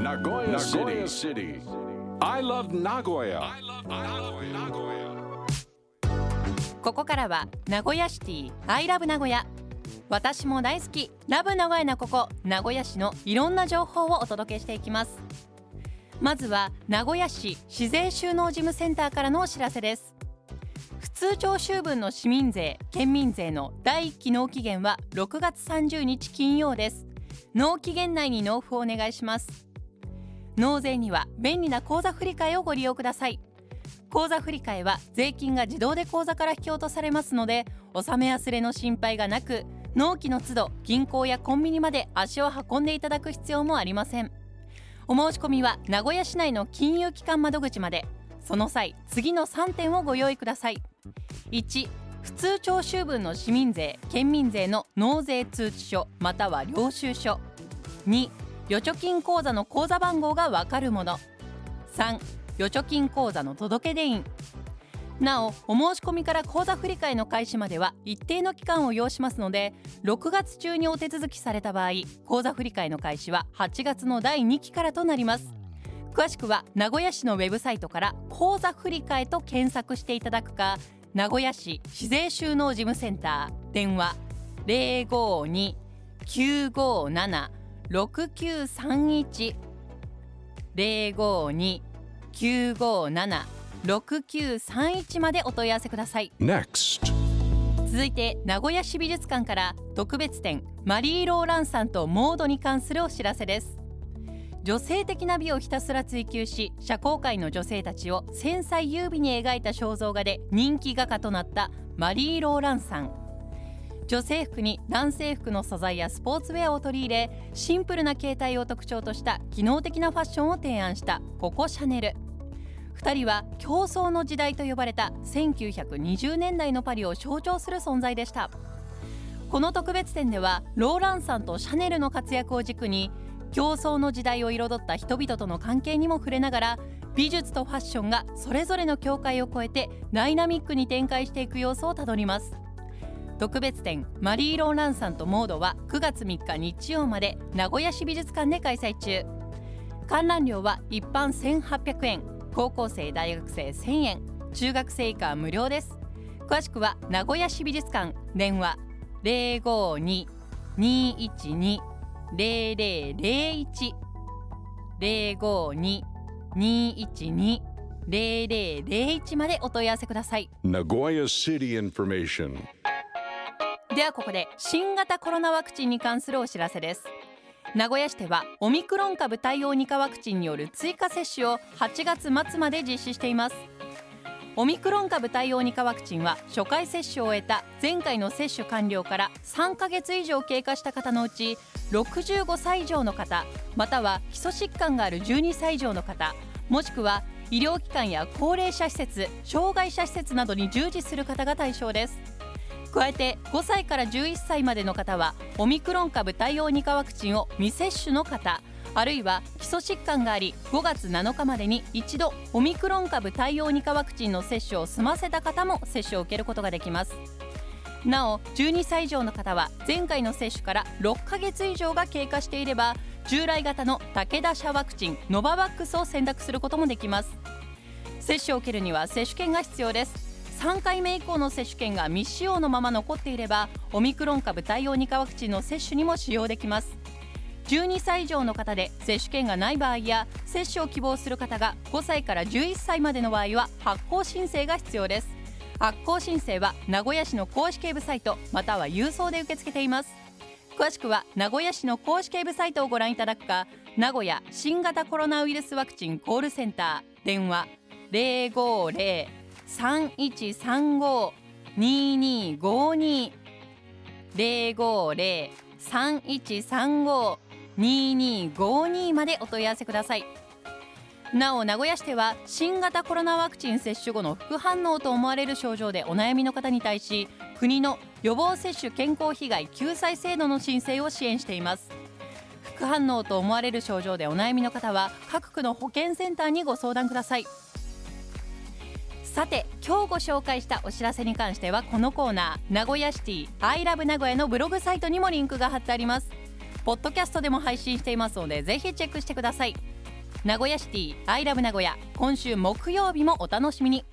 Nagoya City. I love Nagoya. ここからは名古屋シティ I love 名古屋私も大好き。ラブ名古屋なここ名古屋市のいろんな情報をお届けしていきます。まずは名古屋市市税収納事務センターからのお知らせです。普通徴収分の市民税県民税の第1期納期限は6月30日金曜です。納期限内に納付をお願いします納税には便利な口座振替をご利用ください。口座振替は税金が自動で口座から引き落とされますので納め忘れの心配がなく納期の都度銀行やコンビニまで足を運んでいただく必要もありません。お申し込みは名古屋市内の金融機関窓口まで。その際次の3点をご用意ください。1普通徴収分の市民税県民税の納税通知書または領収書。2預貯金口座の口座番号がわかるもの。3預貯金口座の届出印なおお申し込みから口座振替の開始までは一定の期間を要しますので6月中にお手続きされた場合口座振替の開始は8月の第2期からとなります。詳しくは名古屋市のウェブサイトから口座振替と検索していただくか名古屋市市税収納事務センター電話052-957 052-957-6931 052-957-6931までお問い合わせください。Next. 続いて名古屋市美術館から特別展マリー・ローランさんとモードに関するお知らせです。女性的な美をひたすら追求し社交界の女性たちを繊細優美に描いた肖像画で人気画家となったマリー・ローランさん女性服に男性服の素材やスポーツウェアを取り入れシンプルな形態を特徴とした機能的なファッションを提案したココ・シャネル。2人は競争の時代と呼ばれた1920年代のパリを象徴する存在でした。この特別展ではローランさんとシャネルの活躍を軸に競争の時代を彩った人々との関係にも触れながら美術とファッションがそれぞれの境界を越えてダイナミックに展開していく様子をたどります。特別展マリー・ローランさんとモードは9月3日日曜まで名古屋市美術館で開催中。観覧料は一般1800円高校生大学生1000円中学生以下は無料です。詳しくは名古屋市美術館電話052-212 0001 052-212-0001までお問い合わせください。Nagoya City information. ではここで新型コロナワクチンに関するお知らせです。名古屋市ではオミクロン株対応2価ワクチンによる追加接種を8月末まで実施しています。オミクロン株対応2価ワクチンは初回接種を終えた前回の接種完了から3ヶ月以上経過した方のうち65歳以上の方または基礎疾患がある12歳以上の方もしくは医療機関や高齢者施設障害者施設などに従事する方が対象です。加えて5歳から11歳までの方はオミクロン株対応2価ワクチンを未接種の方あるいは基礎疾患があり5月7日までに一度オミクロン株対応2価ワクチンの接種を済ませた方も接種を受けることができます。なお12歳以上の方は前回の接種から6ヶ月以上が経過していれば従来型の武田社ワクチンノババックスを選択することもできます。接種を受けるには接種券が必要です。3回目以降の接種券が未使用のまま残っていればオミクロン株対応2価ワクチンの接種にも使用できます。12歳以上の方で接種券がない場合や接種を希望する方が5歳から11歳までの場合は発行申請が必要です。発行申請は名古屋市の公式ウェブサイトまたは郵送で受け付けています。詳しくは名古屋市の公式ウェブサイトをご覧いただくか名古屋新型コロナウイルスワクチンコールセンター。電話0 5 0 3135 2252 050-3135-2252までお問い合わせください。なお名古屋市では新型コロナワクチン接種後の副反応と思われる症状でお悩みの方に対し国の予防接種健康被害救済制度の申請を支援しています。副反応と思われる症状でお悩みの方は各区の保健センターにご相談ください。さて今日ご紹介したお知らせに関してはこのコーナー名古屋シティアイラブ名古屋のブログサイトにもリンクが貼ってあります。ポッドキャストでも配信していますのでぜひチェックしてください。名古屋シティアイラブ名古屋今週木曜日もお楽しみに。